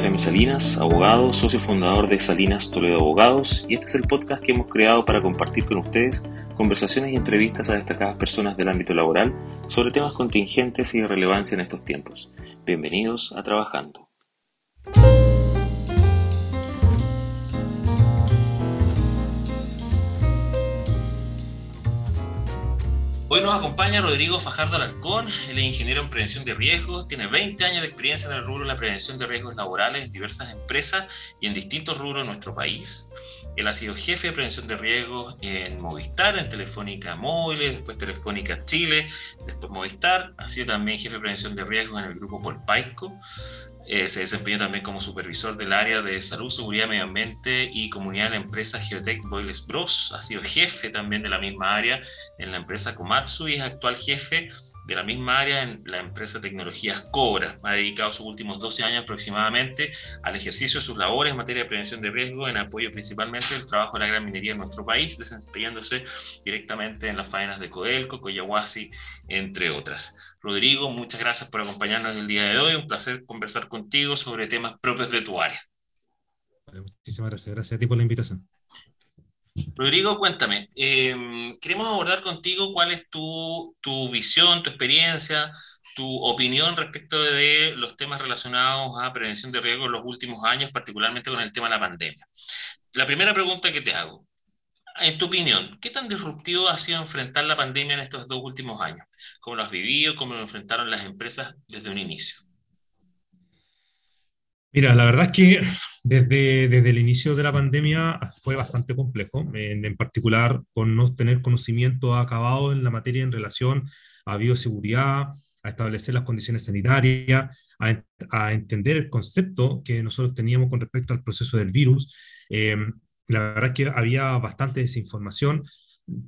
Femi Salinas, abogado, socio fundador de Salinas Toledo Abogados, y este es el podcast que hemos creado para compartir con ustedes conversaciones y entrevistas a destacadas personas del ámbito laboral sobre temas contingentes y de relevancia en estos tiempos. Bienvenidos a Trabajando. Hoy nos acompaña Rodrigo Fajardo Alarcón, él es ingeniero en prevención de riesgos, tiene 20 años de experiencia en el rubro de la prevención de riesgos laborales en diversas empresas y en distintos rubros de nuestro país. Él ha sido jefe de prevención de riesgos en Movistar, en Telefónica Móviles, después Telefónica Chile, después Movistar. Ha sido también jefe de prevención de riesgos en el grupo Polpaico. Eh, se desempeñó también como supervisor del área de salud, seguridad, medio ambiente y comunidad en la empresa Geotech Boiles Bros. Ha sido jefe también de la misma área en la empresa Komatsu y es actual jefe de la misma área en la empresa Tecnologías Cobra. Ha dedicado sus últimos 12 años aproximadamente al ejercicio de sus labores en materia de prevención de riesgo, en apoyo principalmente del trabajo de la gran minería en nuestro país, desempeñándose directamente en las faenas de Codelco, Coyahuasi, entre otras. Rodrigo, muchas gracias por acompañarnos el día de hoy. Un placer conversar contigo sobre temas propios de tu área. Muchísimas gracias. Gracias a ti por la invitación. Rodrigo, cuéntame, em, queremos abordar contigo cuál es tu, tu, visión, tu experiencia, tu opinión respecto de los temas relacionados a prevención de riesgo en los últimos años, particularmente con el tema de la pandemia. La primera pregunta que te hago, en tu opinión, ¿qué tan disruptivo ha sido enfrentar la pandemia en estos dos últimos años? ¿Cómo lo has vivido? ¿Cómo lo enfrentaron las empresas desde un inicio? Mira, la verdad es que desde, desde el inicio de la pandemia fue bastante complejo, en, en, particular por no tener conocimiento acabado en la materia en relación a bioseguridad, a establecer las condiciones sanitarias, a, a entender el concepto que nosotros teníamos con respecto al proceso del virus. Eh, la verdad es que había bastante desinformación,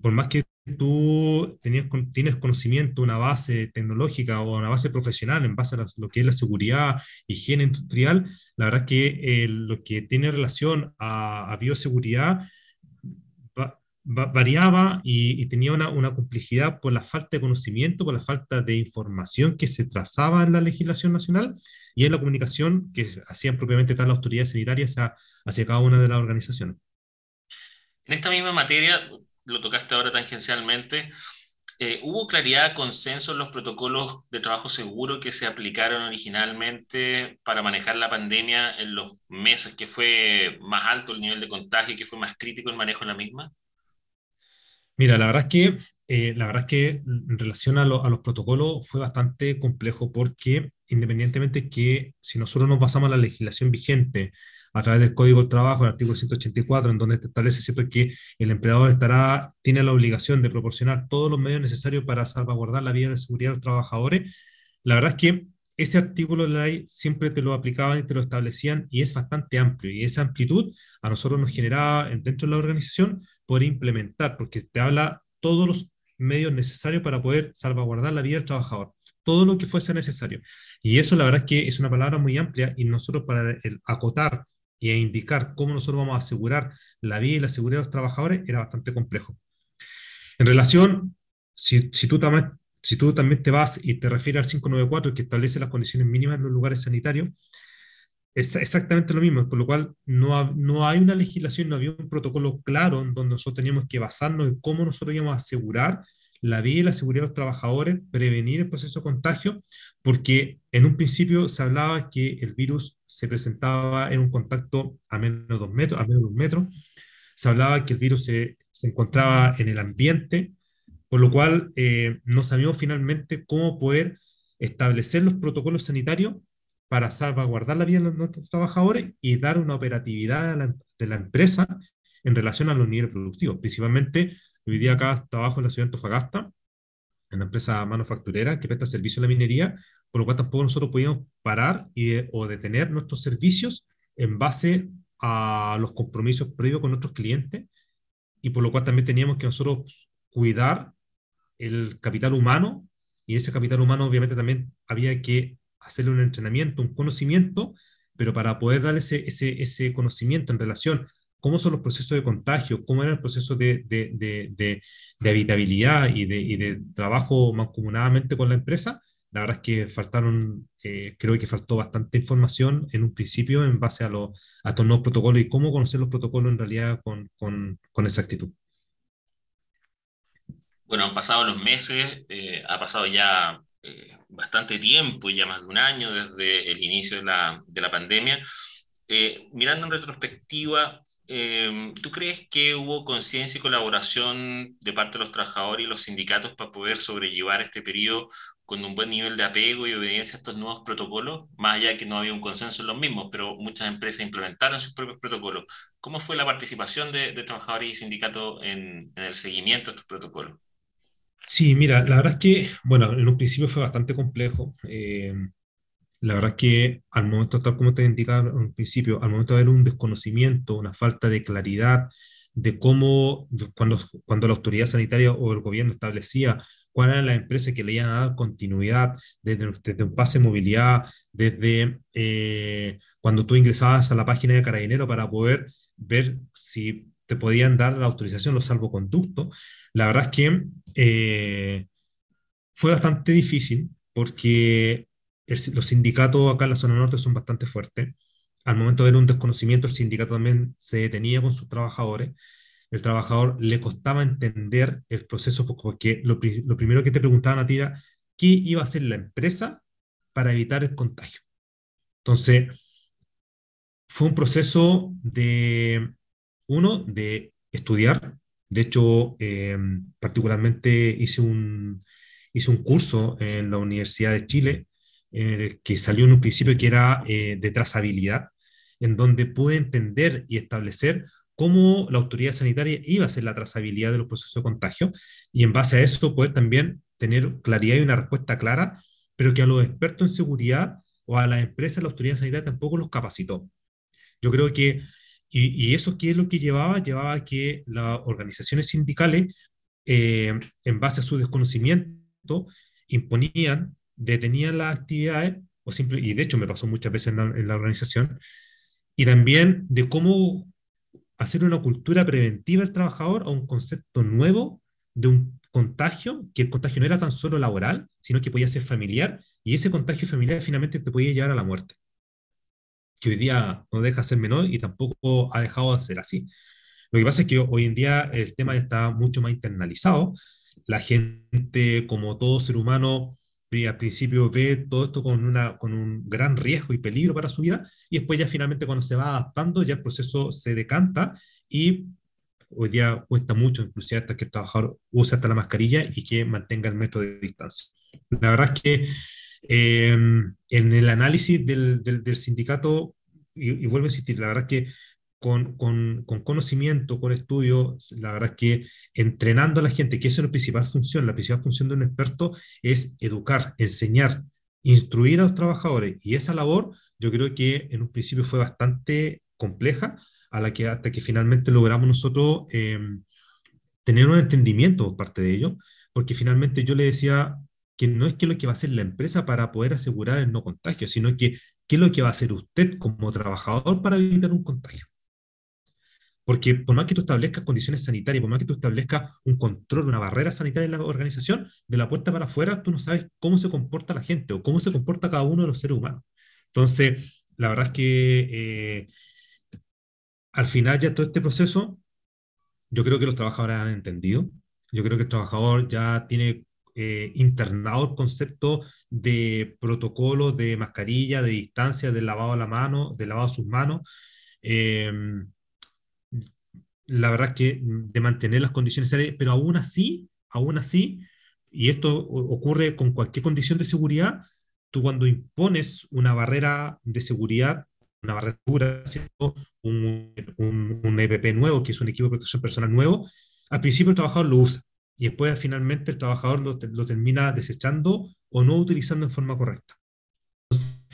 por más que tú tenías, tienes conocimiento, una base tecnológica o una base profesional en base a lo que es la seguridad, higiene industrial, la verdad es que eh, lo que tiene relación a, a bioseguridad va, va, variaba y, y tenía una, una, complejidad por la falta de conocimiento, por la falta de información que se trazaba en la legislación nacional y en la comunicación que hacían propiamente tal las autoridades sanitarias hacia, hacia cada una de las organizaciones. En esta misma materia, lo tocaste ahora tangencialmente, eh, ¿hubo claridad, consenso en los protocolos de trabajo seguro que se aplicaron originalmente para manejar la pandemia en los meses que fue más alto el nivel de contagio y que fue más crítico el manejo de la misma? Mira, la verdad es que, eh, la verdad es que en relación a, a, los protocolos fue bastante complejo porque independientemente que si nosotros nos basamos en la legislación vigente, a través del Código del Trabajo, el artículo 184, en donde establece ¿cierto? que el empleador estará, tiene la obligación de proporcionar todos los medios necesarios para salvaguardar la vida de seguridad de los trabajadores. La verdad es que ese artículo de la ley siempre te lo aplicaban y te lo establecían y es bastante amplio y esa amplitud a nosotros nos generaba dentro de la organización poder implementar, porque te habla todos los medios necesarios para poder salvaguardar la vida del trabajador, todo lo que fuese necesario. Y eso la verdad es que es una palabra muy amplia y nosotros para el, acotar y a indicar cómo nosotros vamos a asegurar la vida y la seguridad de los trabajadores era bastante complejo. En relación, si, si, tú, también, si tú también te vas y te refieres al 594 que establece las condiciones mínimas en los lugares sanitarios, es exactamente lo mismo, por lo cual no, no hay una legislación, no había un protocolo claro en donde nosotros teníamos que basarnos en cómo nosotros íbamos a asegurar la vida y la seguridad de los trabajadores, prevenir el proceso de contagio, porque en un principio se hablaba que el virus se presentaba en un contacto a menos de dos metros, a menos de un metro, se hablaba que el virus se, se encontraba en el ambiente, por lo cual eh, no sabíamos finalmente cómo poder establecer los protocolos sanitarios para salvaguardar la vida de nuestros trabajadores y dar una operatividad la, de la empresa en relación a los niveles productivos, principalmente Hoy día acá trabajo en la ciudad de Antofagasta, en una empresa manufacturera que presta servicio a la minería, por lo cual tampoco nosotros podíamos parar y o detener nuestros servicios en base a los compromisos previos con nuestros clientes y por lo cual también teníamos que nosotros cuidar el capital humano y ese capital humano obviamente también había que hacerle un entrenamiento, un conocimiento, pero para poder dar ese, ese, ese conocimiento en relación cómo son los procesos de contagio, cómo era el proceso de, de, de, de habitabilidad y, y de, trabajo mancomunadamente con la empresa, la verdad es que faltaron, eh, creo que faltó bastante información en un principio en base a, lo, a estos nuevos protocolos y cómo conocer los protocolos en realidad con, con, con exactitud. Bueno, han pasado los meses, eh, ha pasado ya eh, bastante tiempo, ya más de un año desde el inicio de la, de la pandemia. Mirando en retrospectiva, Em, ¿Tú crees que hubo conciencia y colaboración de parte de los trabajadores y los sindicatos para poder sobrellevar este periodo con un buen nivel de apego y obediencia a estos nuevos protocolos? Más allá de que no había un consenso en los mismos, pero muchas empresas implementaron sus propios protocolos. ¿Cómo fue la participación de, trabajadores y sindicatos en, el seguimiento de estos protocolos? Sí, mira, la verdad es que, bueno, en un principio fue bastante complejo. Eh, la verdad es que al momento, tal como te indicaba al principio, al momento de haber un desconocimiento, una falta de claridad de cómo, cuando, cuando la autoridad sanitaria o el gobierno establecía cuál era la empresa que le iban a dar continuidad desde, desde un pase de movilidad, desde eh, cuando tú ingresabas a la página de Carabinero para poder ver si te podían dar la autorización, los salvoconductos, la verdad es que eh, fue bastante difícil porque los sindicatos acá en la zona norte son bastante fuertes. Al momento de ver un desconocimiento, el sindicato también se detenía con sus trabajadores. El trabajador le costaba entender el proceso porque lo, lo primero que te preguntaban a ti era qué iba a hacer la empresa para evitar el contagio. Entonces, fue un proceso de, uno, de estudiar. De hecho, eh, particularmente hice un, hice un curso en la Universidad de Chile eh, que salió en un principio que era eh, de trazabilidad, en donde pude entender y establecer cómo la autoridad sanitaria iba a hacer la trazabilidad de los procesos de contagio y en base a eso poder también tener claridad y una respuesta clara, pero que a los expertos en seguridad o a las empresas la autoridad sanitaria tampoco los capacitó. Yo creo que, y, eso qué es lo que llevaba, llevaba a que las organizaciones sindicales, eh, en base a su desconocimiento, imponían detenían las actividades, o simple, y de hecho me pasó muchas veces en la, organización, y también de cómo hacer una cultura preventiva al trabajador a un concepto nuevo de un contagio, que el contagio no era tan solo laboral, sino que podía ser familiar, y ese contagio familiar finalmente te podía llevar a la muerte, que hoy día no deja de ser menor y tampoco ha dejado de ser así. Lo que pasa es que hoy en día el tema está mucho más internalizado, la gente, como todo ser humano, al principio ve todo esto con, una, con un gran riesgo y peligro para su vida, y después ya finalmente cuando se va adaptando, ya el proceso se decanta y hoy día cuesta mucho, inclusive hasta que el trabajador use hasta la mascarilla y que mantenga el metro de distancia. La verdad es que em, en el análisis del, del, sindicato, y, y, vuelvo a insistir, la verdad es que con, con, con, conocimiento, con estudio, la verdad es que entrenando a la gente, que es la principal función, la principal función de un experto es educar, enseñar, instruir a los trabajadores. Y esa labor yo creo que en un principio fue bastante compleja, a la que hasta que finalmente logramos nosotros eh, tener un entendimiento por parte de ellos, porque finalmente yo le decía que no es que lo que va a hacer la empresa para poder asegurar el no contagio, sino que qué es lo que va a hacer usted como trabajador para evitar un contagio. Porque por más que tú establezcas condiciones sanitarias, por más que tú establezcas un control, una barrera sanitaria en la organización, de la puerta para afuera tú no sabes cómo se comporta la gente o cómo se comporta cada uno de los seres humanos. Entonces, la verdad es que eh, al final ya todo este proceso, yo creo que los trabajadores han entendido. Yo creo que el trabajador ya tiene eh, internado el concepto de protocolo de mascarilla, de distancia, de lavado a la mano, de lavado a sus manos. Eh, la verdad es que de mantener las condiciones pero aún así, aún así, y esto ocurre con cualquier condición de seguridad, tú cuando impones una barrera de seguridad, una barrera dura, un, un, un, EPP nuevo, que es un equipo de protección personal nuevo, al principio el trabajador lo usa y después finalmente el trabajador lo, lo termina desechando o no utilizando en forma correcta. Entonces,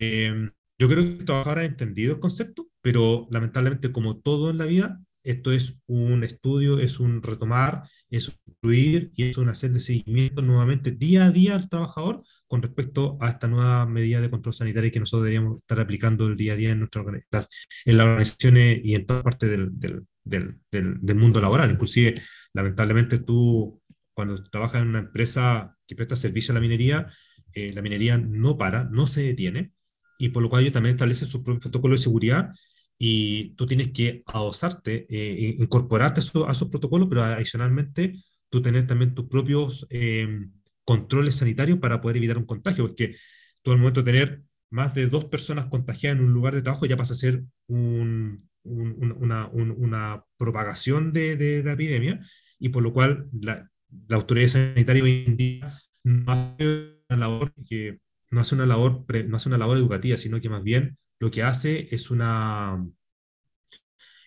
eh, yo creo que el trabajador ha entendido el concepto, pero lamentablemente como todo en la vida, esto es un estudio, es un retomar, es incluir y es un hacer de seguimiento nuevamente día a día al trabajador con respecto a esta nueva medida de control sanitario que nosotros deberíamos estar aplicando el día a día en, nuestra, en las organizaciones y en toda parte del, del, del, del, mundo laboral. Inclusive, lamentablemente, tú cuando trabajas en una empresa que presta servicio a la minería, eh, la minería no para, no se detiene, y por lo cual ellos también establecen su propio protocolo de seguridad y tú tienes que adosarte, eh, incorporarte a, esos protocolos, pero adicionalmente tú tener también tus propios eh, controles sanitarios para poder evitar un contagio, porque todo el momento tener más de dos personas contagiadas en un lugar de trabajo ya pasa a ser un, una, una, propagación de, de, la epidemia, y por lo cual la, la autoridad sanitaria hoy en día no hace una labor que no hace una labor, no hace una labor educativa, sino que más bien lo que hace es una,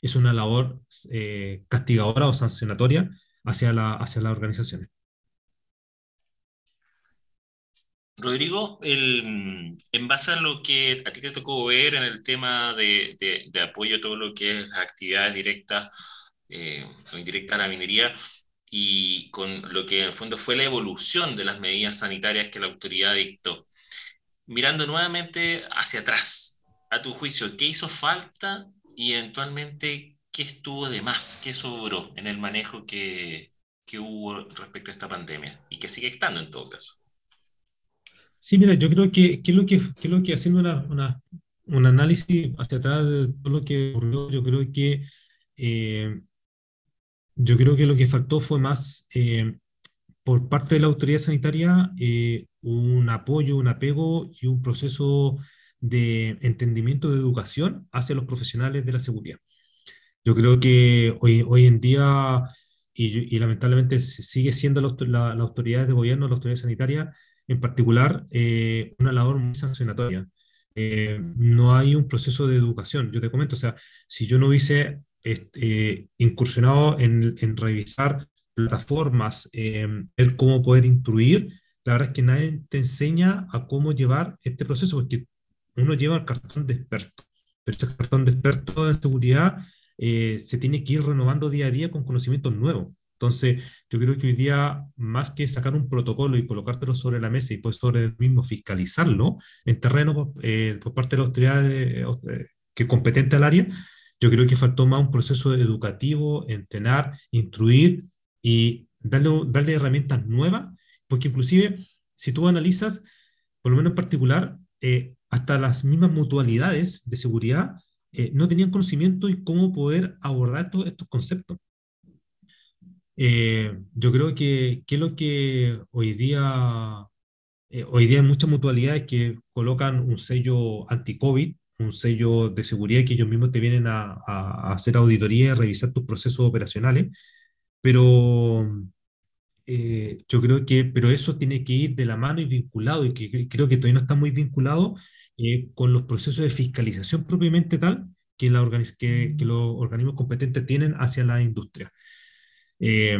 es una labor eh, castigadora o sancionatoria hacia, la, hacia las organizaciones. Rodrigo, en base a lo que a ti te tocó ver en el tema de, de, apoyo a todo lo que es actividades directas eh, o indirectas a la minería, y con lo que en el fondo fue la evolución de las medidas sanitarias que la autoridad dictó. Mirando nuevamente hacia atrás, a tu juicio, ¿qué hizo falta y eventualmente qué estuvo de más, qué sobró en el manejo que, que hubo respecto a esta pandemia y que sigue estando en todo caso? Sí, mira, yo creo que, que lo que, que lo que haciendo una, una, un análisis hacia atrás de todo lo que ocurrió, yo creo que eh, yo creo que lo que faltó fue más eh, por parte de la autoridad sanitaria eh, un apoyo, un apego y un proceso de entendimiento de educación hacia los profesionales de la seguridad. Yo creo que hoy, hoy en día, y, lamentablemente sigue siendo la, la, autoridad de gobierno, la autoridad sanitaria, en particular, eh, una labor muy sancionatoria. no hay un proceso de educación. Yo te comento, o sea, si yo no hubiese eh, incursionado en, revisar plataformas, eh, ver cómo poder instruir, la verdad es que nadie te enseña a cómo llevar este proceso, porque uno lleva el cartón de experto, pero ese cartón de experto en seguridad eh, se tiene que ir renovando día a día con conocimientos nuevos. Entonces, yo creo que hoy día, más que sacar un protocolo y colocártelo sobre la mesa y pues sobre el mismo fiscalizarlo en terreno eh, por parte de la autoridad eh, que competente al área, yo creo que faltó más un proceso educativo, entrenar, instruir y darle, darle herramientas nuevas, porque inclusive si tú analizas, por lo menos en particular, eh, hasta las mismas mutualidades de seguridad eh, no tenían conocimiento y cómo poder abordar todos estos conceptos. Eh, yo creo que, que lo que hoy día, hoy día hay muchas mutualidades que colocan un sello anti-COVID un sello de seguridad que ellos mismos te vienen a, hacer auditoría a revisar tus procesos operacionales, pero eh, yo creo que, pero eso tiene que ir de la mano y vinculado, y que creo que todavía no está muy vinculado eh, con los procesos de fiscalización propiamente tal que, la que, que los organismos competentes tienen hacia la industria. Eh,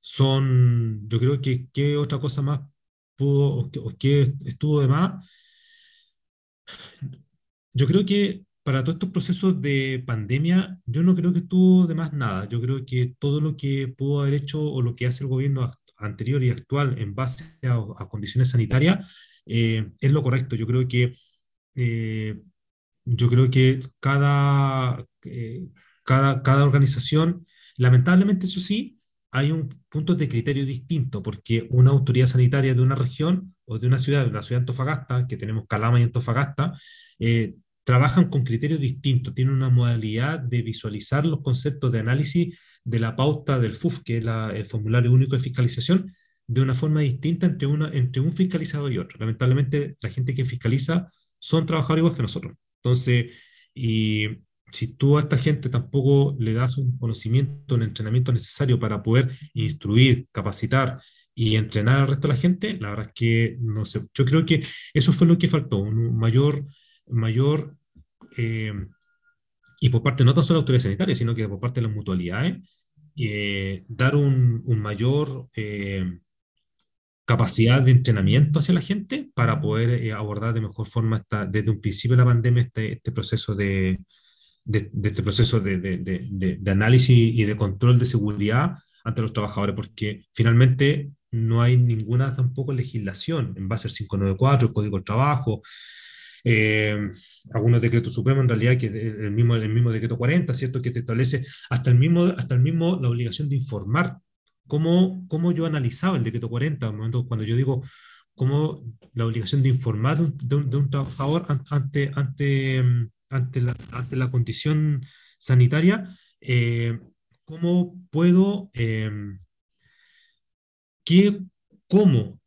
son, yo creo que qué otra cosa más pudo, o qué estuvo de más, yo creo que para todos estos procesos de pandemia, yo no creo que estuvo de más nada. Yo creo que todo lo que pudo haber hecho o lo que hace el gobierno anterior y actual en base a, condiciones sanitarias eh, es lo correcto. Yo creo que, eh, yo creo que cada, eh, cada, cada organización, lamentablemente eso sí, hay un punto de criterio distinto, porque una autoridad sanitaria de una región o de una ciudad, de la ciudad de Antofagasta, que tenemos Calama y Antofagasta, eh, trabajan con criterios distintos, tienen una modalidad de visualizar los conceptos de análisis de la pauta del FUF, que es el formulario único de fiscalización, de una forma distinta entre, una, entre un fiscalizador y otro. Lamentablemente, la gente que fiscaliza son trabajadores igual que nosotros. Entonces, y si tú a esta gente tampoco le das un conocimiento, un entrenamiento necesario para poder instruir, capacitar y entrenar al resto de la gente, la verdad es que no sé. Yo creo que eso fue lo que faltó, un mayor mayor, eh, y por parte no tan solo de la autoridad sanitaria, sino que por parte de las mutualidades, eh, dar un, un mayor eh, capacidad de entrenamiento hacia la gente para poder abordar de mejor forma esta, desde un principio de la pandemia este, este proceso de, de, este proceso de, de, de, análisis y de control de seguridad ante los trabajadores, porque finalmente no hay ninguna tampoco legislación en base al 594, el Código del Trabajo, eh, algunos decretos supremos en realidad, que el mismo, el mismo decreto 40, ¿cierto? Que te establece hasta el mismo, hasta el mismo la obligación de informar. ¿Cómo, cómo yo analizaba el decreto 40? Momento, cuando yo digo como la obligación de informar de un, trabajador ante, ante, ante, la, ante la condición sanitaria, eh, cómo puedo, eh, qué, cómo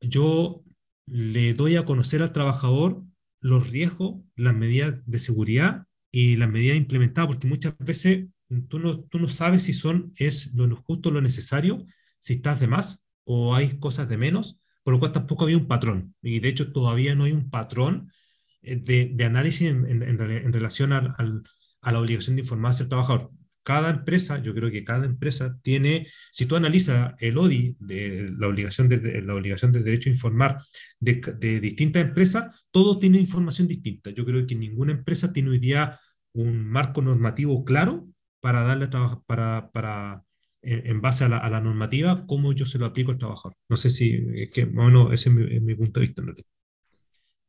yo le doy a conocer al trabajador los riesgos, las medidas de seguridad y las medidas implementadas, porque muchas veces tú no, tú no sabes si son, es lo justo, lo necesario, si estás de más o hay cosas de menos, por lo cual tampoco había un patrón. Y de hecho todavía no hay un patrón eh, de, de análisis en, en, relación al, a la obligación de informarse al trabajador. Cada empresa, yo creo que cada empresa tiene, si tú analizas el ODI, de la obligación de, la obligación de derecho a informar de, de distintas empresas, todo tiene información distinta. Yo creo que ninguna empresa tiene hoy día un marco normativo claro para darle para, para en, base a la, a la, normativa, cómo yo se lo aplico al trabajador. No sé si, es que, bueno, ese es mi, es mi punto de vista. ¿no?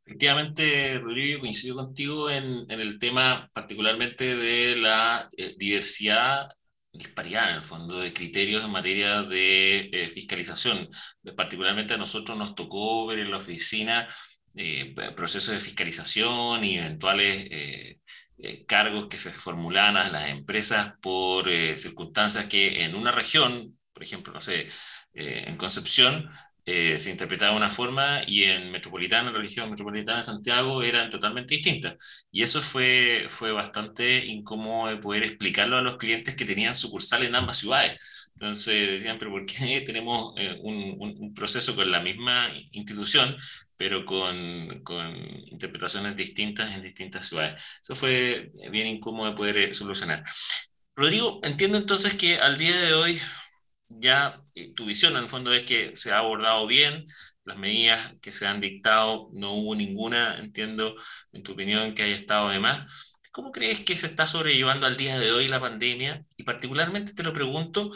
Efectivamente, Rodrigo, coincido contigo en, en, el tema particularmente de la eh, diversidad, disparidad en el fondo, de criterios en materia de eh, fiscalización. Particularmente a nosotros nos tocó ver en la oficina eh, procesos de fiscalización y eventuales eh, eh, cargos que se formulaban a las empresas por circunstancias que en una región, por ejemplo, no sé, en Concepción, eh, se interpretaba de una forma y en Metropolitana, la región metropolitana de Santiago, eran totalmente distintas. Y eso fue, fue bastante incómodo de poder explicarlo a los clientes que tenían sucursales en ambas ciudades. Entonces decían, pero ¿por qué tenemos eh, un, un, proceso con la misma institución, pero con, con, interpretaciones distintas en distintas ciudades? Eso fue bien incómodo de poder eh, solucionar. Rodrigo, entiendo entonces que al día de hoy ya eh, tu visión en el fondo es que se ha abordado bien, las medidas que se han dictado, no hubo ninguna, entiendo, en tu opinión, que haya estado de más. ¿Cómo crees que se está sobrellevando al día de hoy la pandemia? Y particularmente te lo pregunto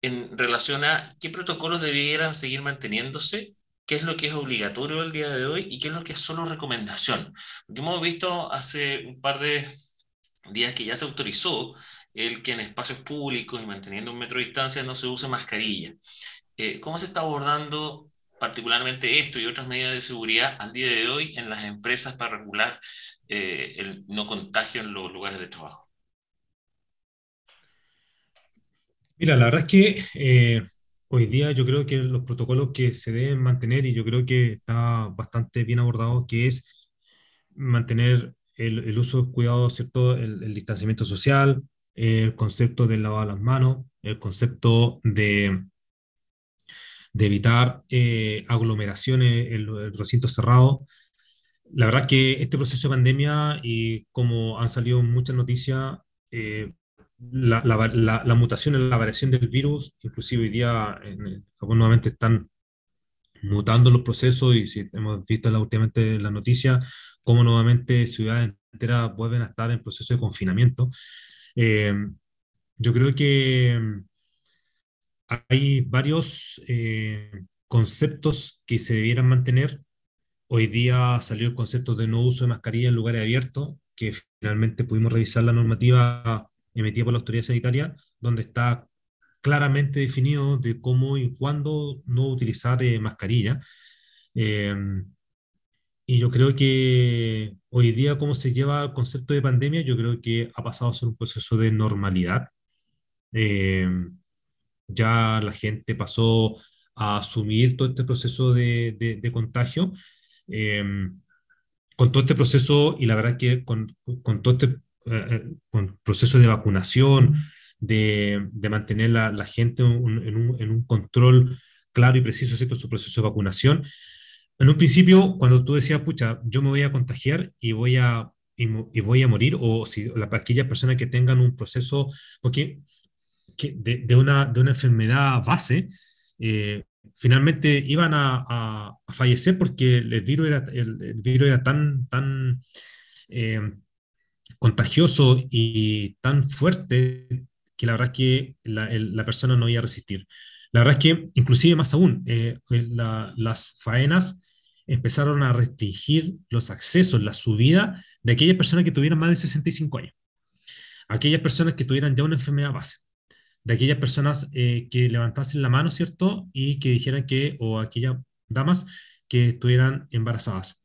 en relación a qué protocolos debieran seguir manteniéndose, qué es lo que es obligatorio el día de hoy y qué es lo que es solo recomendación. Porque hemos visto hace un par de días que ya se autorizó el que en espacios públicos y manteniendo un metro de distancia no se use mascarilla. Eh, ¿Cómo se está abordando particularmente esto y otras medidas de seguridad al día de hoy en las empresas para regular eh, el no contagio en los lugares de trabajo? Mira, la verdad es que eh, hoy día yo creo que los protocolos que se deben mantener, y yo creo que está bastante bien abordado, que es mantener el, el uso, cuidado, ¿cierto? El, el, distanciamiento social, el concepto del lavado de las manos, el concepto de, de evitar eh, aglomeraciones en el recinto cerrado. La verdad que este proceso de pandemia y como han salido muchas noticias, eh, la, la, la, la, mutación en la variación del virus, inclusive hoy día en Japón nuevamente están mutando los procesos y si hemos visto últimamente la noticia, cómo nuevamente ciudades enteras vuelven a estar en proceso de confinamiento. Eh, yo creo que mm, hay varios eh, conceptos que se debieran mantener. Hoy día salió el concepto de no uso de mascarilla en lugares abiertos, que finalmente pudimos revisar la normativa emitida por la autoridad sanitaria, donde está claramente definido de cómo y cuándo no utilizar eh, mascarilla. Eh, y yo creo que hoy día, cómo se lleva el concepto de pandemia, yo creo que ha pasado a ser un proceso de normalidad. Eh, ya la gente pasó a asumir todo este proceso de, de, contagio. Eh, con todo este proceso, y la verdad que con, con todo este eh, eh con proceso de vacunación, de, de mantener la, la gente un, en, un, en, un, control claro y preciso de su proceso de vacunación, en un principio, cuando tú decías, pucha, yo me voy a contagiar y voy a, y, y voy a morir, o si la, aquellas personas que tengan un proceso porque, que de, de, una, de una enfermedad base, eh, finalmente iban a, a, a, fallecer porque el virus era, el, el virus era tan, tan eh, contagioso y tan fuerte que la verdad que la, persona no iba a resistir. La verdad es que, inclusive más aún, eh, la, las faenas empezaron a restringir los accesos, la subida de aquellas personas que tuvieran más de 65 años, aquellas personas que tuvieran ya una enfermedad base, de aquellas personas eh, que levantasen la mano, ¿cierto? Y que dijeran que, o aquellas damas que estuvieran embarazadas.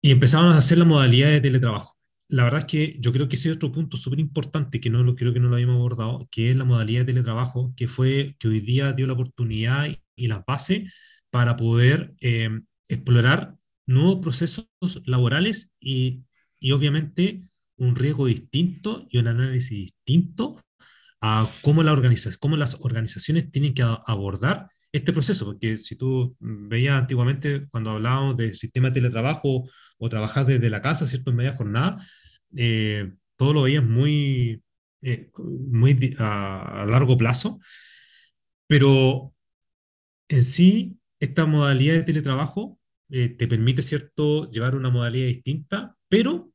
Y empezaron a hacer la modalidad de teletrabajo. La verdad es que yo creo que ese es otro punto súper importante que no lo creo que no lo habíamos abordado, que es la modalidad de teletrabajo, que fue que hoy día dio la oportunidad y, y las bases para poder eh, explorar nuevos procesos laborales y, y obviamente un riesgo distinto y un análisis distinto a cómo, la organiza cómo las organizaciones tienen que abordar este proceso, porque si tú veías antiguamente cuando hablábamos de sistema de teletrabajo o trabajar desde la casa, ¿cierto? En media jornada, eh, todo lo veías muy, eh, muy a, a, largo plazo, pero en sí, esta modalidad de teletrabajo eh, te permite, ¿cierto?, llevar una modalidad distinta, pero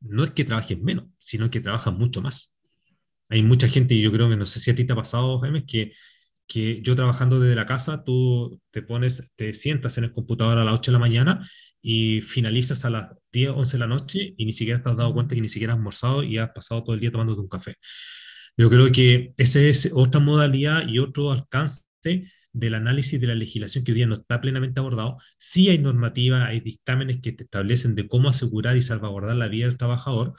no es que trabajes menos, sino que trabajas mucho más. Hay mucha gente, y yo creo que no sé si a ti te ha pasado, Jaime, que, que yo trabajando desde la casa, tú te pones, te sientas en el computador a las 8 de la mañana y finalizas a las 10, 11 de la noche y ni siquiera te has dado cuenta que ni siquiera has almorzado y has pasado todo el día tomándote un café. Yo creo que esa es otra modalidad y otro alcance del análisis de la legislación que hoy día no está plenamente abordado. Sí hay normativa, hay dictámenes que te establecen de cómo asegurar y salvaguardar la vida del trabajador,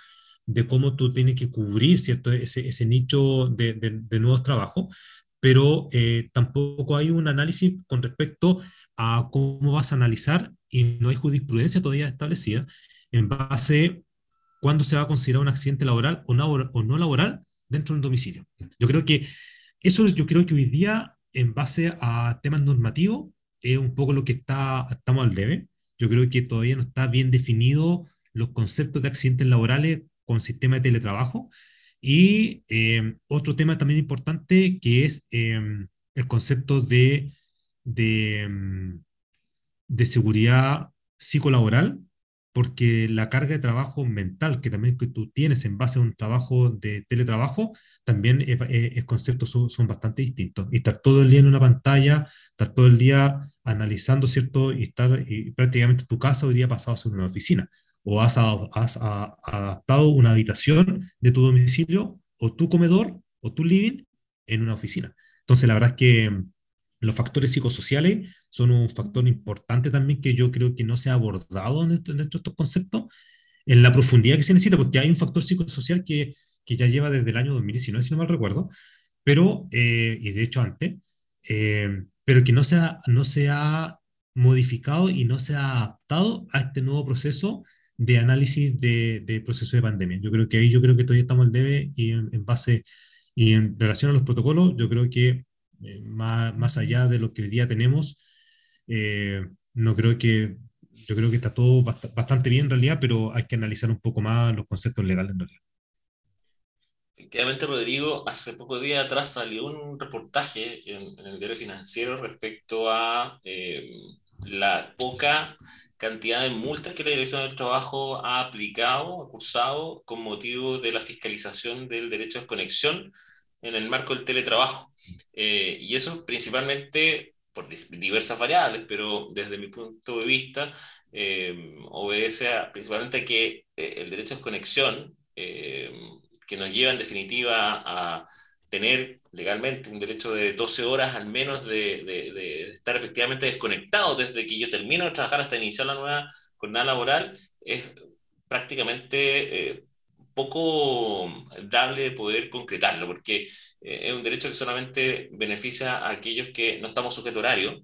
de cómo tú tienes que cubrir ¿cierto? Ese, ese nicho de, de, de nuevos trabajos, pero eh, tampoco hay un análisis con respecto a cómo vas a analizar y no hay jurisprudencia todavía establecida en base cuándo se va a considerar un accidente laboral o no, o no laboral dentro de un domicilio. Yo creo que eso yo creo que hoy día en base a temas normativos, es un poco lo que está, estamos al debe. Yo creo que todavía no está bien definido los conceptos de accidentes laborales con sistema de teletrabajo. Y eh, otro tema también importante que es eh, el concepto de, mm, de seguridad psicolaboral, porque la carga de trabajo mental que también que tú tienes en base a un trabajo de teletrabajo también es, es, conceptos son, bastante distintos. Y estar todo el día en una pantalla, estar todo el día analizando, ¿cierto? Y estar y prácticamente tu casa hoy día pasado ser una oficina. O has, has a, adaptado una habitación de tu domicilio, o tu comedor, o tu living en una oficina. Entonces, la verdad es que los factores psicosociales son un factor importante también que yo creo que no se ha abordado dentro, dentro de estos conceptos en la profundidad que se necesita, porque hay un factor psicosocial que que ya lleva desde el año 2019, si no mal recuerdo, pero, eh, y de hecho antes, eh, pero que no se, ha, no se ha modificado y no se ha adaptado a este nuevo proceso de análisis de, de proceso de pandemia. Yo creo que ahí yo creo que todavía estamos al debe y en, en base y en relación a los protocolos, yo creo que eh, más, más, allá de lo que hoy día tenemos, eh, no creo que, yo creo que está todo bast bastante bien en realidad, pero hay que analizar un poco más los conceptos legales en realidad. Efectivamente, Rodrigo, hace poco días atrás salió un reportaje en, en el diario financiero respecto a eh, la poca cantidad de multas que la Dirección del Trabajo ha aplicado, ha cursado con motivo de la fiscalización del derecho de desconexión en el marco del teletrabajo. Eh, y eso principalmente por diversas variables, pero desde mi punto de vista eh, obedece a, principalmente a que eh, el derecho de desconexión que nos lleva en definitiva a tener legalmente un derecho de 12 horas al menos de, estar efectivamente desconectado desde que yo termino de trabajar hasta iniciar la nueva jornada laboral, es prácticamente eh, poco dable de poder concretarlo, porque eh, es un derecho que solamente beneficia a aquellos que no estamos sujetos a horario,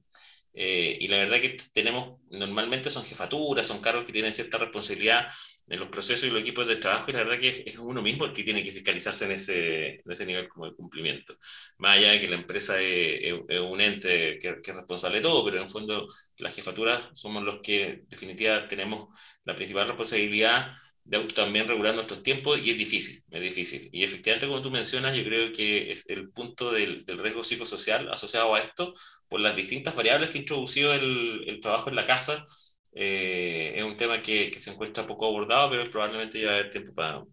eh, y la verdad que tenemos, normalmente son jefaturas, son cargos que tienen cierta responsabilidad en los procesos y los equipos de trabajo, y la verdad que es, es uno mismo el que tiene que fiscalizarse en ese, en ese nivel como de cumplimiento. Más allá de que la empresa es, es, es un ente que, que, es responsable de todo, pero en el fondo las jefaturas somos los que en definitiva tenemos la principal responsabilidad de auto también regular nuestros tiempos y es difícil, es difícil. Y efectivamente, como tú mencionas, yo creo que es el punto del, del riesgo psicosocial asociado a esto, por las distintas variables que ha introducido el, el trabajo en la casa, eh, es un tema que, que, se encuentra poco abordado, pero probablemente va a haber tiempo para,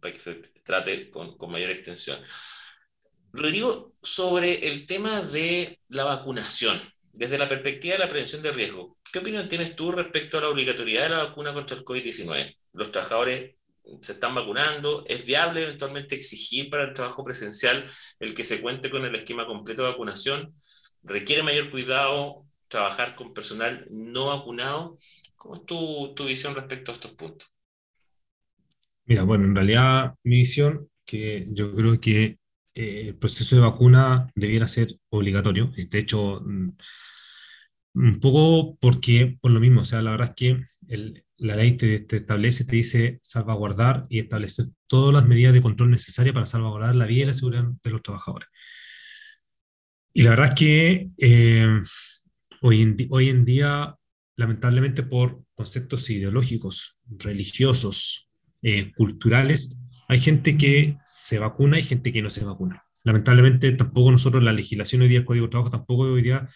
para que se trate con, con mayor extensión. Rodrigo, sobre el tema de la vacunación, desde la perspectiva de la prevención de riesgo, ¿qué opinión tienes tú respecto a la obligatoriedad de la vacuna contra el COVID-19? Los trabajadores se están vacunando, ¿es viable eventualmente exigir para el trabajo presencial el que se cuente con el esquema completo de vacunación? ¿Requiere mayor cuidado trabajar con personal no vacunado. ¿Cómo es tu, tu visión respecto a estos puntos? Mira, bueno, en realidad mi visión, que yo creo que eh, el proceso de vacuna debiera ser obligatorio. De hecho, mm, un poco porque, por lo mismo, o sea, la verdad es que el, la ley te, te, establece, te dice salvaguardar y establecer todas las medidas de control necesarias para salvaguardar la vida y la seguridad de los trabajadores. Y la verdad es que eh, hoy, en, día, lamentablemente por conceptos ideológicos, religiosos, eh, culturales, hay gente que se vacuna y gente que no se vacuna. Lamentablemente tampoco nosotros, la legislación hoy día, el Código de Trabajo, tampoco hoy día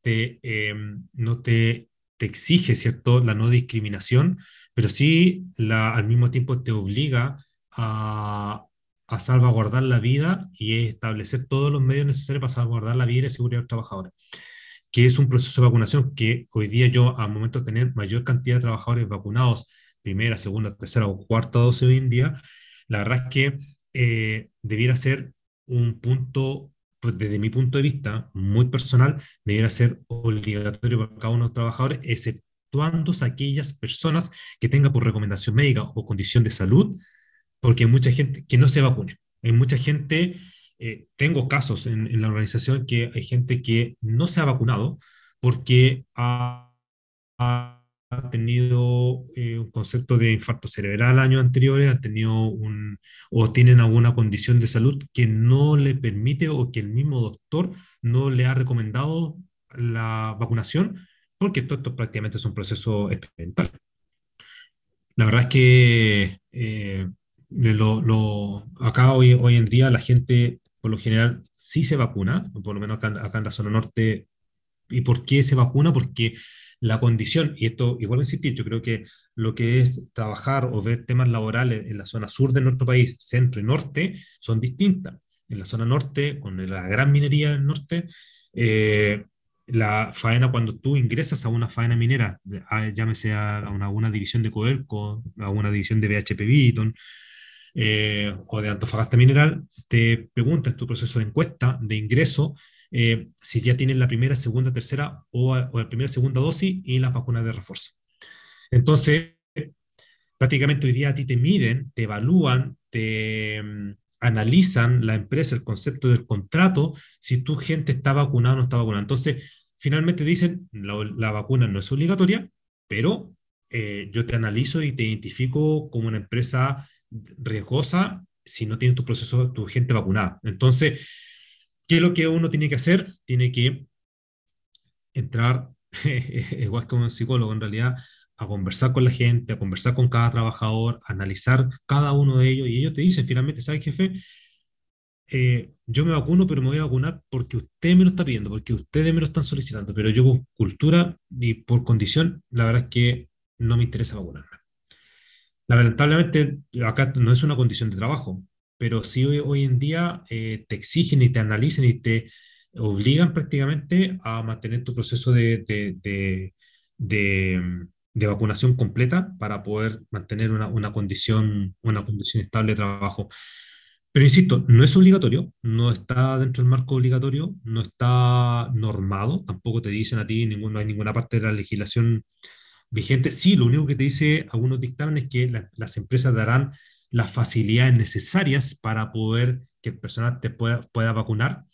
te, eh, no te, te, exige, ¿cierto?, la no discriminación, pero sí al mismo tiempo te obliga a, salvaguardar la vida y establecer todos los medios necesarios para salvaguardar la vida y la seguridad de los trabajadores que es un proceso de vacunación que hoy día yo, al momento de tener mayor cantidad de trabajadores vacunados, primera, segunda, tercera o cuarta dosis hoy en día, la verdad es que eh, debiera ser un punto, desde mi punto de vista muy personal, debiera ser obligatorio para cada uno de los trabajadores, exceptuando aquellas personas que tengan por recomendación médica o condición de salud, porque hay mucha gente que no se vacune. Hay mucha gente, eh, tengo casos en, en, la organización que hay gente que no se ha vacunado porque ha, ha ha tenido eh, un concepto de infarto cerebral años anteriores, han tenido un, o tienen alguna condición de salud que no le permite o que el mismo doctor no le ha recomendado la vacunación, porque todo esto prácticamente es un proceso experimental. La verdad es que eh, lo, lo, acá hoy, hoy en día la gente por lo general sí se vacuna, por lo menos acá, acá en la zona norte. ¿Y por qué se vacuna? Porque la condición, y esto igual insistir, yo creo que lo que es trabajar o ver temas laborales en la zona sur de nuestro país, centro y norte, son distintas. En la zona norte, con la gran minería del norte, eh, la faena, cuando tú ingresas a una faena minera, llámese a una, una división de Codelco, a una división de BHP Billiton, eh, o de Antofagasta Mineral, te preguntas tu proceso de encuesta de ingreso eh, si ya tienen la primera, segunda, tercera o, o, la primera, segunda dosis y las vacunas de refuerzo. Entonces, prácticamente hoy día a ti te miden, te evalúan, te um, analizan la empresa, el concepto del contrato, si tu gente está vacunada o no está vacunada. Entonces, finalmente dicen, la, la vacuna no es obligatoria, pero eh, yo te analizo y te identifico como una empresa riesgosa si no tienes tu proceso, tu gente vacunada. Entonces, ¿Qué es lo que uno tiene que hacer? Tiene que entrar, igual que un psicólogo en realidad, a conversar con la gente, a conversar con cada trabajador, analizar cada uno de ellos y ellos te dicen finalmente, ¿sabes jefe? Eh, yo me vacuno, pero me voy a vacunar porque usted me lo está pidiendo, porque ustedes me lo están solicitando, pero yo por cultura y por condición, la verdad es que no me interesa vacunarme. Lamentablemente, acá no es una condición de trabajo, pero sí hoy, hoy en día eh, te exigen y te analizan y te obligan prácticamente a mantener tu proceso de, de, de, de, de vacunación completa para poder mantener una, una, condición, una condición estable de trabajo. Pero insisto, no es obligatorio, no está dentro del marco obligatorio, no está normado, tampoco te dicen a ti, no hay ninguna parte de la legislación vigente. Sí, lo único que te dice algunos dictámenes es que la, las empresas darán las facilidades necesarias para poder que el personal te pueda, pueda vacunar.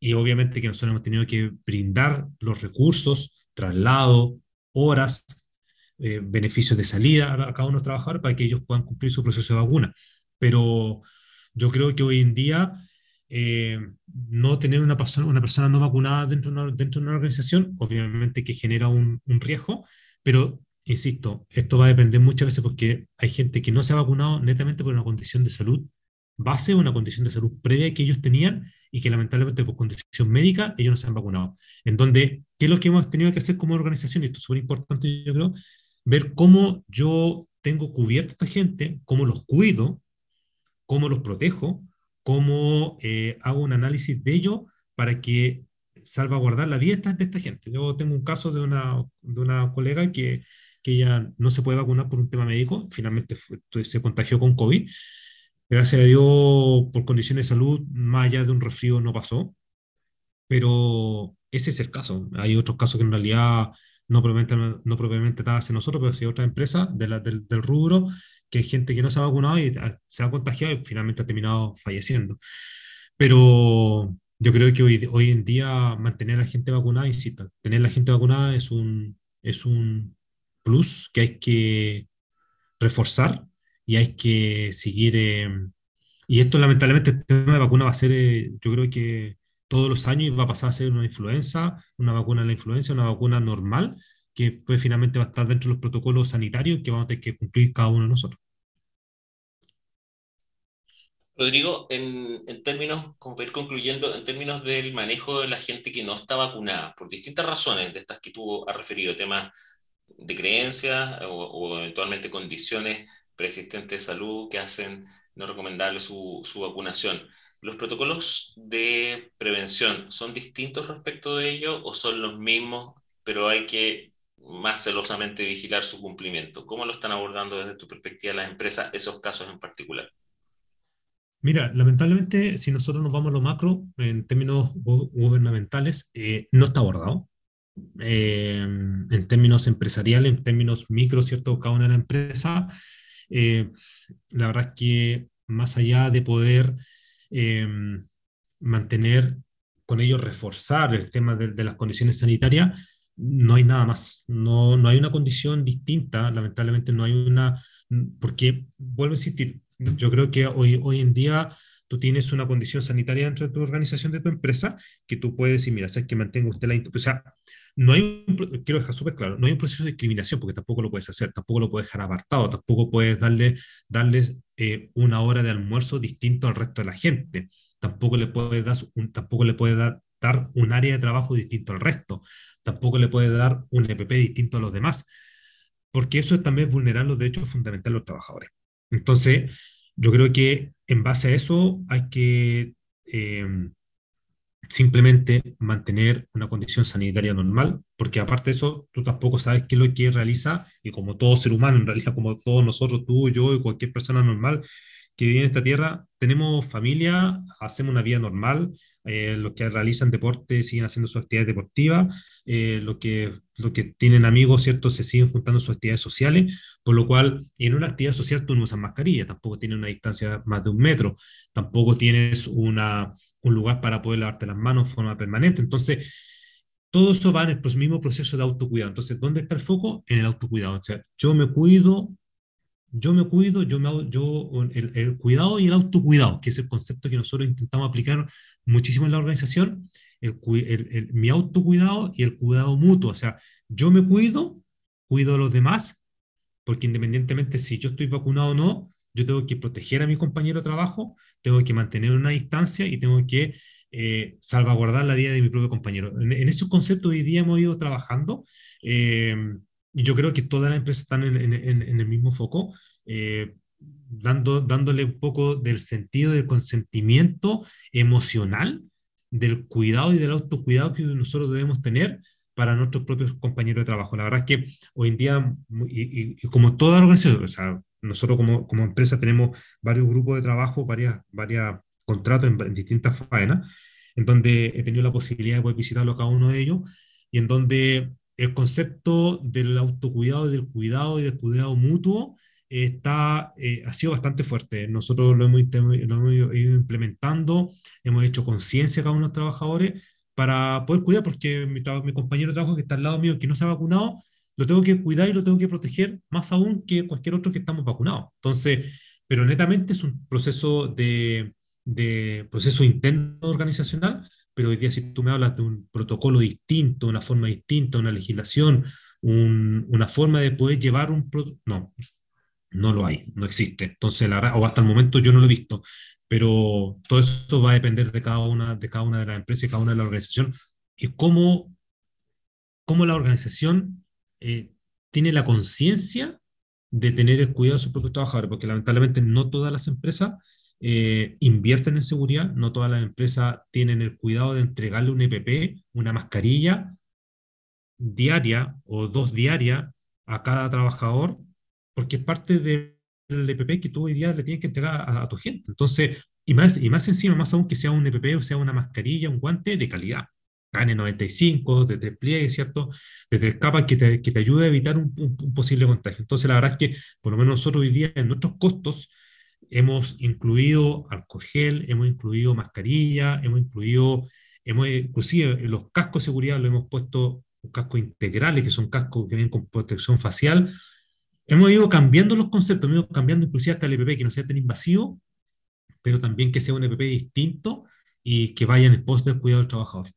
Y obviamente que nosotros hemos tenido que brindar los recursos, traslado, horas, eh, beneficios de salida a cada uno de los trabajadores para que ellos puedan cumplir su proceso de vacuna. Pero yo creo que hoy en día eh, no tener una persona, una persona no vacunada dentro de, una, dentro de una organización, obviamente que genera un, un riesgo, pero insisto, esto va a depender muchas veces porque hay gente que no se ha vacunado netamente por una condición de salud base una condición de salud previa que ellos tenían y que lamentablemente por condición médica ellos no se han vacunado. En donde, ¿qué es lo que hemos tenido que hacer como organización? Y esto es súper importante, yo creo, ver cómo yo tengo cubierta a esta gente, cómo los cuido, cómo los protejo, cómo eh, hago un análisis de ello para que salvaguardar la vida de esta gente. Yo tengo un caso de una, de una colega que que ella no se puede vacunar por un tema médico, finalmente fue, se contagió con COVID. Gracias a Dios, por condiciones de salud, más allá de un resfrío no pasó, pero ese es el caso. Hay otros casos que en realidad no propiamente, no propiamente está hacia nosotros, pero sí otras empresas de la, del, del, rubro, que hay gente que no se ha vacunado y se ha contagiado y finalmente ha terminado falleciendo. Pero yo creo que hoy, hoy en día mantener a la gente vacunada, insisto, tener a la gente vacunada es un, es un plus que hay que reforzar y hay que seguir. Eh, y esto lamentablemente el tema de vacuna va a ser, eh, yo creo que todos los años va a pasar a ser una influenza, una vacuna de la influenza, una vacuna normal, que pues finalmente va a estar dentro de los protocolos sanitarios que vamos a tener que cumplir cada uno de nosotros. Rodrigo, en, en, términos, como para ir concluyendo, en términos del manejo de la gente que no está vacunada, por distintas razones de estas que tú has referido, temas de creencias o, eventualmente condiciones preexistentes de salud que hacen no recomendable su, su, vacunación. ¿Los protocolos de prevención son distintos respecto de ello o son los mismos, pero hay que más celosamente vigilar su cumplimiento? ¿Cómo lo están abordando desde tu perspectiva las empresas esos casos en particular? Mira, lamentablemente, si nosotros nos vamos a lo macro, en términos gubernamentales, eh, no está abordado. Eh, en términos empresariales, en términos micro, ¿cierto? Cada una de las empresas eh, la verdad es que más allá de poder em, mantener con ellos, reforzar el tema de, las condiciones sanitarias, no hay nada más. No, no hay una condición distinta, lamentablemente no hay una, porque, vuelvo a insistir, yo creo que hoy, hoy en día tú tienes una condición sanitaria dentro de tu organización, de tu empresa, que tú puedes decir, mira, sabes que mantenga usted la... O sea, no hay, un, quiero dejar súper claro, no hay un proceso de discriminación porque tampoco lo puedes hacer, tampoco lo puedes dejar apartado, tampoco puedes darle, darles eh, una hora de almuerzo distinto al resto de la gente, tampoco le puedes dar un, tampoco le puedes dar, un área de trabajo distinto al resto, tampoco le puedes dar un EPP distinto a los demás, porque eso es también vulnerar los derechos fundamentales de los trabajadores. Entonces, yo creo que en base a eso hay que eh, simplemente mantener una condición sanitaria normal, porque aparte de eso, tú tampoco sabes qué es lo que realiza, y como todo ser humano, en realidad como todos nosotros, tú, yo y cualquier persona normal que vive en esta tierra, tenemos familia, hacemos una vida normal, eh, los que realizan deporte siguen haciendo su actividad deportiva, eh, los, que, los que tienen amigos, ¿cierto?, se siguen juntando sus actividades sociales, por lo cual en una actividad social tú no usas mascarilla, tampoco tienes una distancia más de un metro, tampoco tienes una, un lugar para poder lavarte las manos de forma permanente. Entonces, todo eso va en el mismo proceso de autocuidado. Entonces, ¿dónde está el foco? En el autocuidado. O sea, yo me cuido, yo me cuido, yo me yo el, el, cuidado y el autocuidado, que es el concepto que nosotros intentamos aplicar muchísimo en la organización, el, el, mi autocuidado y el cuidado mutuo. O sea, yo me cuido, cuido a los demás, porque independientemente si yo estoy vacunado o no, yo tengo que proteger a mi compañero de trabajo, tengo que mantener una distancia y tengo que eh, salvaguardar la vida de mi propio compañero. En, en esos conceptos hoy día hemos ido trabajando eh, y yo creo que todas las empresas están en, en, en el mismo foco, eh, dando, dándole un poco del sentido del consentimiento emocional, del cuidado y del autocuidado que nosotros debemos tener para nuestros propios compañeros de trabajo. La verdad es que hoy en día, y, y, como toda organización, o sea, nosotros como, como empresa tenemos varios grupos de trabajo, varias, varias contratos en, en, distintas faenas, en donde he tenido la posibilidad de poder visitarlo cada uno de ellos, y en donde el concepto del autocuidado y del cuidado y del cuidado mutuo está, eh, ha sido bastante fuerte. Nosotros lo hemos, lo hemos ido implementando, hemos hecho conciencia a cada uno de los trabajadores para poder cuidar, porque mi, mi compañero de trabajo que está al lado mío, que no se ha vacunado, lo tengo que cuidar y lo tengo que proteger más aún que cualquier otro que estamos vacunados. Entonces, pero netamente es un proceso de, de proceso interno organizacional, pero hoy día si tú me hablas de un protocolo distinto, una forma distinta, una legislación, un, una forma de poder llevar un... No, no lo hay, no existe. Entonces, la, o hasta el momento yo no lo he visto, pero todo eso va a depender de cada una de, cada una de las empresas cada una de las organizaciones y cómo, cómo la organización eh, tiene la conciencia de tener el cuidado de sus propios trabajadores, porque lamentablemente no todas las empresas eh, invierten en seguridad, no todas las empresas tienen el cuidado de entregarle un EPP, una mascarilla diaria o dos diarias a cada trabajador, porque es parte del EPP que tú hoy día le tienes que entregar a, a, tu gente. Entonces, y más, y más encima, más aún que sea un EPP o sea una mascarilla, un guante de calidad. N95, de tres pliegues, ¿cierto? De tres capas que te, que te ayude a evitar un, posible contagio. Entonces, la verdad es que, por lo menos nosotros hoy día, en nuestros costos, hemos incluido alcohol gel, hemos incluido mascarilla, hemos incluido, hemos, inclusive los cascos de seguridad lo hemos puesto cascos integrales, que son cascos que vienen con protección facial. Hemos ido cambiando los conceptos, hemos ido cambiando inclusive hasta el EPP, que no sea tan invasivo, pero también que sea un EPP distinto y que vaya en pos del cuidado del trabajador.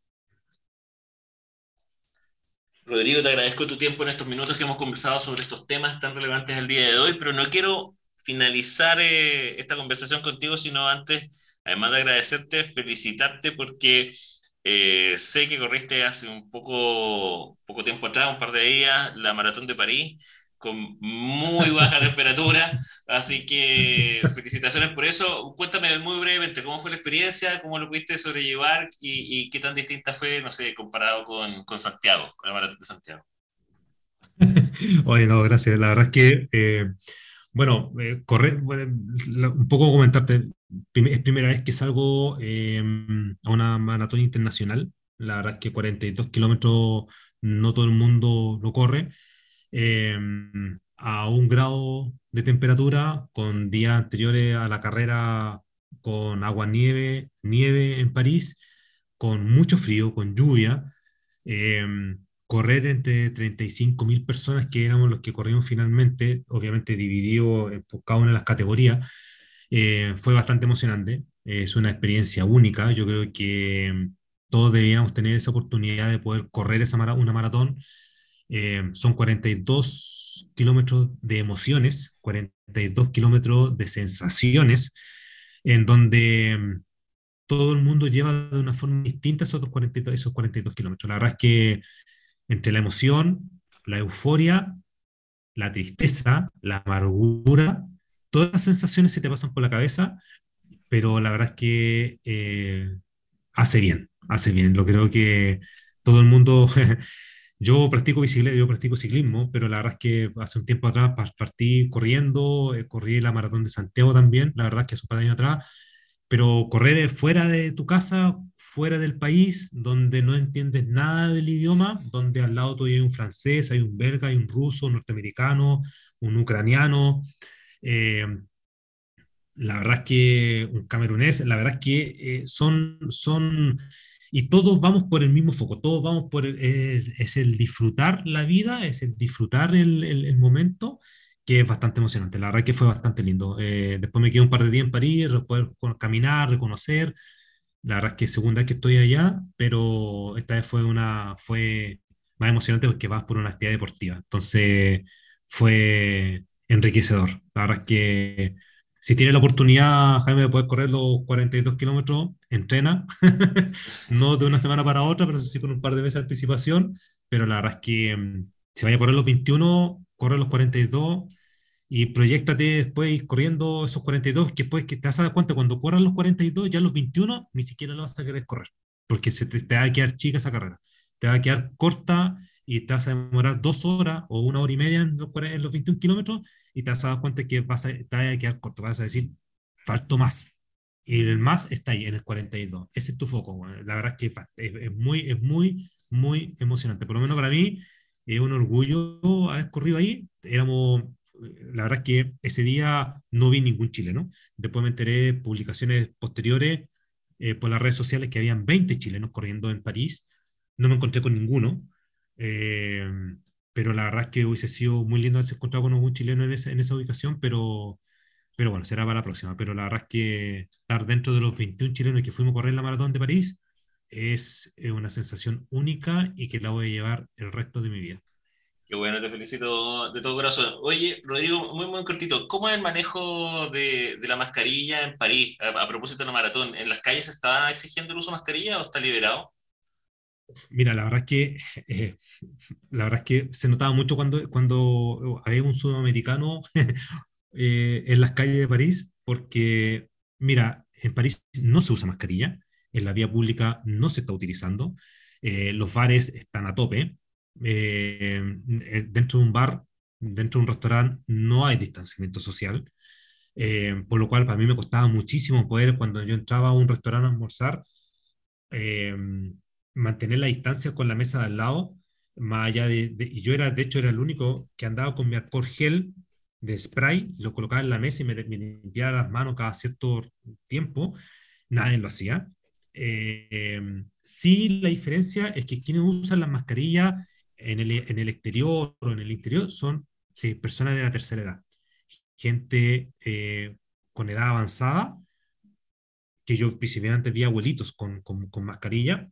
Rodrigo, te agradezco tu tiempo en estos minutos que hemos conversado sobre estos temas tan relevantes el día de hoy, pero no quiero finalizar eh, esta conversación contigo, sino antes, además de agradecerte, felicitarte porque eh, sé que corriste hace un poco, poco tiempo atrás, un par de días, la maratón de París con muy baja temperatura, así que felicitaciones por eso. Cuéntame muy brevemente cómo fue la experiencia, cómo lo pudiste sobrellevar y, qué tan distinta fue, no sé, comparado con, con Santiago, con la maratón de Santiago. Oye, no, gracias. La verdad es que, eh, bueno, eh, correr, un poco comentarte, es primera vez que salgo eh, a una maratón internacional. La verdad es que 42 kilómetros no todo el mundo lo corre. Em, a un grado de temperatura, con días anteriores a la carrera con agua nieve, nieve en París, con mucho frío, con lluvia, em, correr entre 35.000 personas, que éramos los que corrimos finalmente, obviamente dividido por cada una de las categorías, eh, fue bastante emocionante. Es una experiencia única. Yo creo que em, todos deberíamos tener esa oportunidad de poder correr esa una maratón eh, son 42 kilómetros de emociones, 42 kilómetros de sensaciones, en donde mm, todo el mundo lleva de una forma distinta esos 42, esos 42 kilómetros. La verdad es que entre la emoción, la euforia, la tristeza, la amargura, todas las sensaciones se te pasan por la cabeza, pero la verdad es que eh, hace bien, hace bien. Lo creo que todo el mundo Yo practico bicicleta, yo practico ciclismo, pero la verdad es que hace un tiempo atrás partí corriendo, eh, corrí la maratón de Santiago también, la verdad es que hace un par de años atrás, pero correr fuera de tu casa, fuera del país, donde no entiendes nada del idioma, donde al lado tuyo hay un francés, hay un belga, hay un ruso, un norteamericano, un ucraniano, eh, la verdad es que un camerunés, la verdad es que eh, son, son y todos vamos por el mismo foco, todos vamos por el, es, el disfrutar la vida, es el disfrutar el, el, momento, que es bastante emocionante. La verdad que fue bastante lindo. Eh, después me quedé un par de días en París, poder caminar, reconocer. La verdad es que segunda vez que estoy allá, pero esta vez fue una fue más emocionante porque vas por una actividad deportiva. Entonces fue enriquecedor. La verdad es que si tiene la oportunidad, Jaime, de poder correr los 42 kilómetros, entrena, no de una semana para otra, pero sí con un par de meses de anticipación, pero la verdad es que mm, si vaya a correr los 21, corre los 42 y proyectate después corriendo esos 42, que después que te vas a dar cuenta, cuando corras los 42, ya los 21, ni siquiera lo vas a querer correr, porque se te, va a quedar chica esa carrera, te va a quedar corta y te vas a demorar dos horas o una hora y media en los, en los 21 kilómetros y te a dar cuenta que vas a, te vas a quedar corto, vas a decir, falto más. Y el más está ahí, en el 42. Ese es tu foco. La verdad es que es, muy, es muy, muy emocionante. Por lo menos para mí es un orgullo haber corrido ahí. Éramos, la verdad es que ese día no vi ningún chileno. Después me enteré publicaciones posteriores eh, por las redes sociales que habían 20 chilenos corriendo en París. No me encontré con ninguno. Eh, pero la verdad es que hubiese sido muy lindo haberse encontrado con un chileno en, en esa ubicación, pero, pero bueno, será para la próxima. Pero la verdad es que estar dentro de los 21 chilenos que fuimos a correr la maratón de París es una sensación única y que la voy a llevar el resto de mi vida. Qué bueno, te felicito de todo corazón. Oye, Rodrigo, muy, muy cortito, ¿cómo es el manejo de, de la mascarilla en París? A, a, propósito de la maratón, ¿en las calles se está exigiendo el uso de mascarilla o está liberado? Mira, la verdad es que, eh, la verdad es que se notaba mucho cuando, cuando había un sudamericano eh, en las calles de París, porque, mira, en París no se usa mascarilla, en la vía pública no se está utilizando, eh, los bares están a tope, dentro de un bar, dentro de un restaurante no hay distanciamiento social, por lo cual para mí me costaba muchísimo poder, cuando yo entraba a un restaurante a almorzar, mantener la distancia con la mesa de al lado, más allá de, y yo era, de hecho, era el único que andaba con mi alcohol gel de spray, lo colocaba en la mesa y me, limpiaba las manos cada cierto tiempo, nadie lo hacía. Eh, sí, la diferencia es que quienes usan las mascarillas en el, en el exterior o en el interior son eh, personas de la tercera edad, gente eh, con edad avanzada, que yo principalmente vi abuelitos con, con, con mascarilla,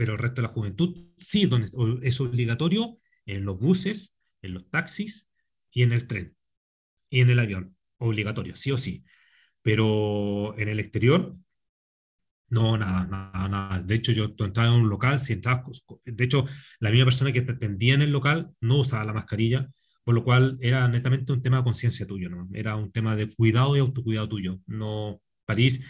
pero el resto de la juventud sí, donde es obligatorio en los buses, en los taxis y en el tren y en el avión, obligatorio, sí o sí. Pero en el exterior, no, nada, nada, nada. De hecho, yo entraba en un local, si entrabas, de hecho, la misma persona que te atendía en el local no usaba la mascarilla, por lo cual era netamente un tema de conciencia tuyo, ¿no? Era un tema de cuidado y autocuidado tuyo. No, París,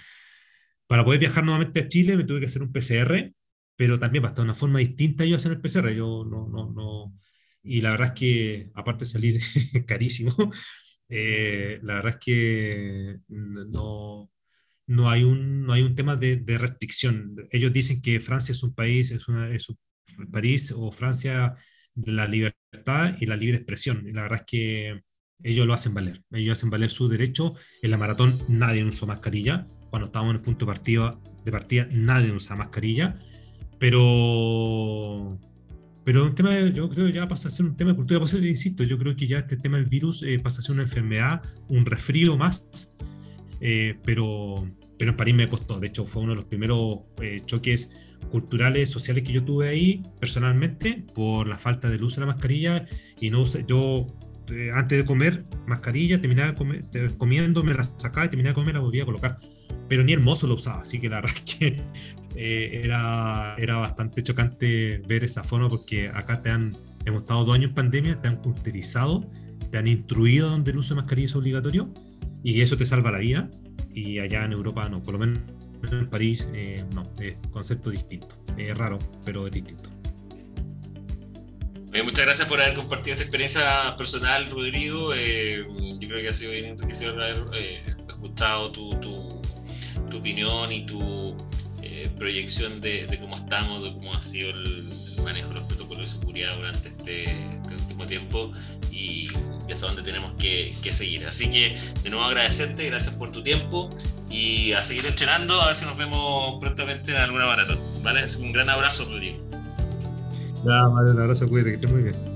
para poder viajar nuevamente a Chile me tuve que hacer un PCR, pero también bastante una forma distinta yo hacer el PCR. Yo no, no, no. Y la verdad es que, aparte de salir carísimo, eh, la verdad es que no, no, hay, un, no hay un tema de, de, restricción. Ellos dicen que Francia es un país, es, una, es un, París o Francia de la libertad y la libre expresión. Y la verdad es que ellos lo hacen valer. Ellos hacen valer su derecho. En la maratón nadie usó mascarilla. Cuando estábamos en el punto de partida, de partida nadie usa mascarilla. Pero pero un tema, yo creo que ya pasa a ser un tema de cultura. Pues, insisto, yo creo que ya este tema del virus eh, pasa a ser una enfermedad, un resfrío más. Eh, pero, pero en París me costó. De hecho, fue uno de los primeros eh, choques culturales, sociales que yo tuve ahí personalmente por la falta del uso de la mascarilla. Y no yo antes de comer mascarilla, terminaba comer, comiendo, me la sacaba y terminaba de comer, la volvía a colocar. Pero ni el mozo lo usaba, así que la verdad es que eh, era, era bastante chocante ver esa forma porque acá te han, hemos estado dos años en pandemia, te han culturizado, te han instruido donde el uso de mascarilla es obligatorio y eso te salva la vida y allá en Europa no, por lo menos en París eh, no, es concepto distinto, es raro, pero es distinto. muchas gracias por haber compartido esta experiencia personal, Rodrigo. Eh, yo creo que ha sido bien enriquecedor haber escuchado tu, tu, tu opinión y tu proyección de, cómo estamos, de cómo ha sido el, manejo de los protocolos de seguridad durante este, este último tiempo y ya es dónde tenemos que, seguir. Así que de nuevo agradecerte, gracias por tu tiempo y a seguir entrenando, a ver si nos vemos prontamente en alguna maratón. ¿vale? Un gran abrazo, Rodrigo. Ya, vale, un abrazo, cuídate, que estés muy bien.